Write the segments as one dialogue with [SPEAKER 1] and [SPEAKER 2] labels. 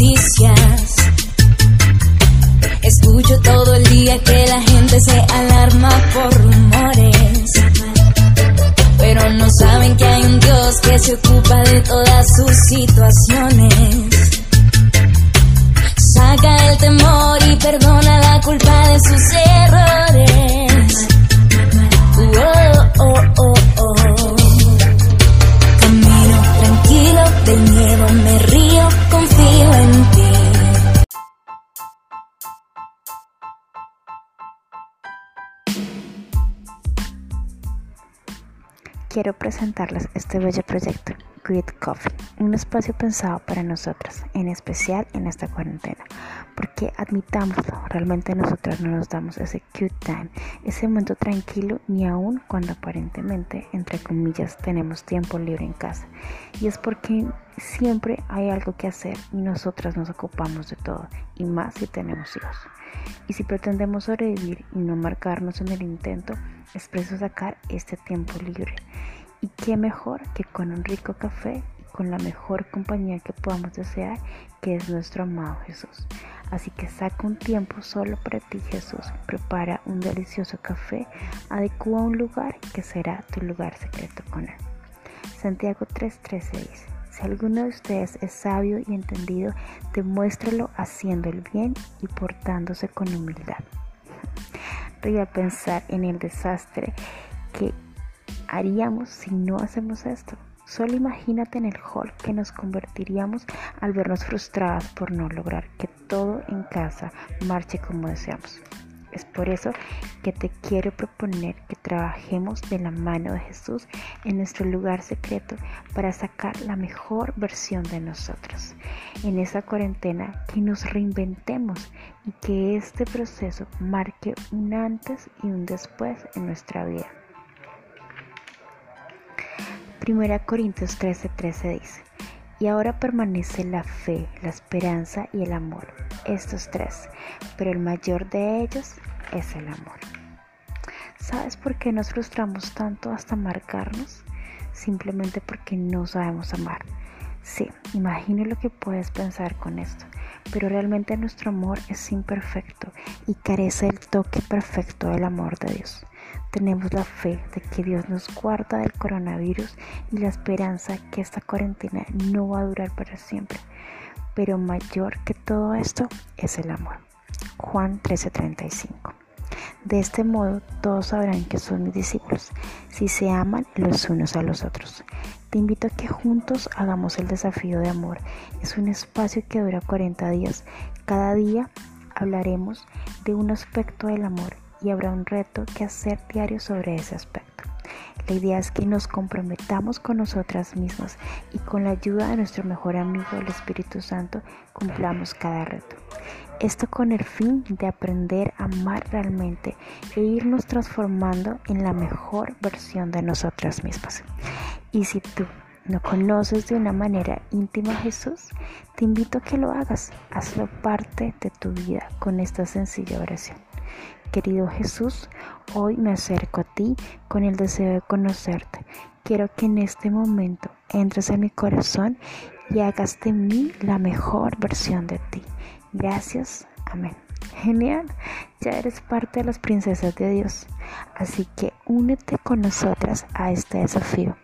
[SPEAKER 1] noticias. Escucho todo el día que la gente se alarma por rumores. Pero no saben que hay un Dios que se ocupa de todas sus situaciones. Saca el temor y perdona la culpa de sus errores.
[SPEAKER 2] Quiero presentarles este bello proyecto, Good Coffee, un espacio pensado para nosotras, en especial en esta cuarentena, admitámoslo, realmente nosotras no nos damos ese cute time, ese momento tranquilo, ni aún cuando aparentemente, entre comillas, tenemos tiempo libre en casa. Y es porque siempre hay algo que hacer y nosotras nos ocupamos de todo, y más si tenemos hijos. Y si pretendemos sobrevivir y no marcarnos en el intento, es preciso sacar este tiempo libre. Y qué mejor que con un rico café y con la mejor compañía que podamos desear, que es nuestro amado Jesús. Así que saca un tiempo solo para ti, Jesús. Prepara un delicioso café, adecua un lugar que será tu lugar secreto con Él. Santiago 3:13 dice, si alguno de ustedes es sabio y entendido, demuéstralo haciendo el bien y portándose con humildad. Voy a pensar en el desastre que haríamos si no hacemos esto? Solo imagínate en el hall que nos convertiríamos al vernos frustradas por no lograr que todo en casa marche como deseamos. Es por eso que te quiero proponer que trabajemos de la mano de Jesús en nuestro lugar secreto para sacar la mejor versión de nosotros. En esa cuarentena que nos reinventemos y que este proceso marque un antes y un después en nuestra vida. Primera Corintios 13:13 13 dice, y ahora permanece la fe, la esperanza y el amor, estos tres, pero el mayor de ellos es el amor. ¿Sabes por qué nos frustramos tanto hasta marcarnos? Simplemente porque no sabemos amar. Sí, imagino lo que puedes pensar con esto, pero realmente nuestro amor es imperfecto y carece del toque perfecto del amor de Dios. Tenemos la fe de que Dios nos guarda del coronavirus y la esperanza que esta cuarentena no va a durar para siempre. Pero mayor que todo esto es el amor. Juan 13:35. De este modo todos sabrán que son mis discípulos, si se aman los unos a los otros. Te invito a que juntos hagamos el desafío de amor. Es un espacio que dura 40 días. Cada día hablaremos de un aspecto del amor y habrá un reto que hacer diario sobre ese aspecto. La idea es que nos comprometamos con nosotras mismas y con la ayuda de nuestro mejor amigo, el Espíritu Santo, cumplamos cada reto. Esto con el fin de aprender a amar realmente e irnos transformando en la mejor versión de nosotras mismas. Y si tú no conoces de una manera íntima a Jesús, te invito a que lo hagas. Hazlo parte de tu vida con esta sencilla oración. Querido Jesús, hoy me acerco a ti con el deseo de conocerte. Quiero que en este momento entres en mi corazón y hagas de mí la mejor versión de ti. Gracias. Amén. Genial, ya eres parte de las princesas de Dios. Así que únete con nosotras a este desafío.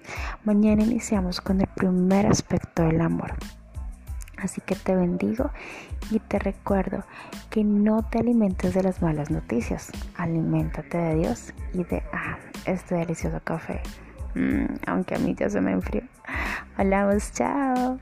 [SPEAKER 2] Mañana iniciamos con el primer aspecto del amor. Así que te bendigo y te recuerdo que no te alimentes de las malas noticias. Aliméntate de Dios y de ah, este delicioso café. Mm, aunque a mí ya se me enfrió. Hablamos, chao.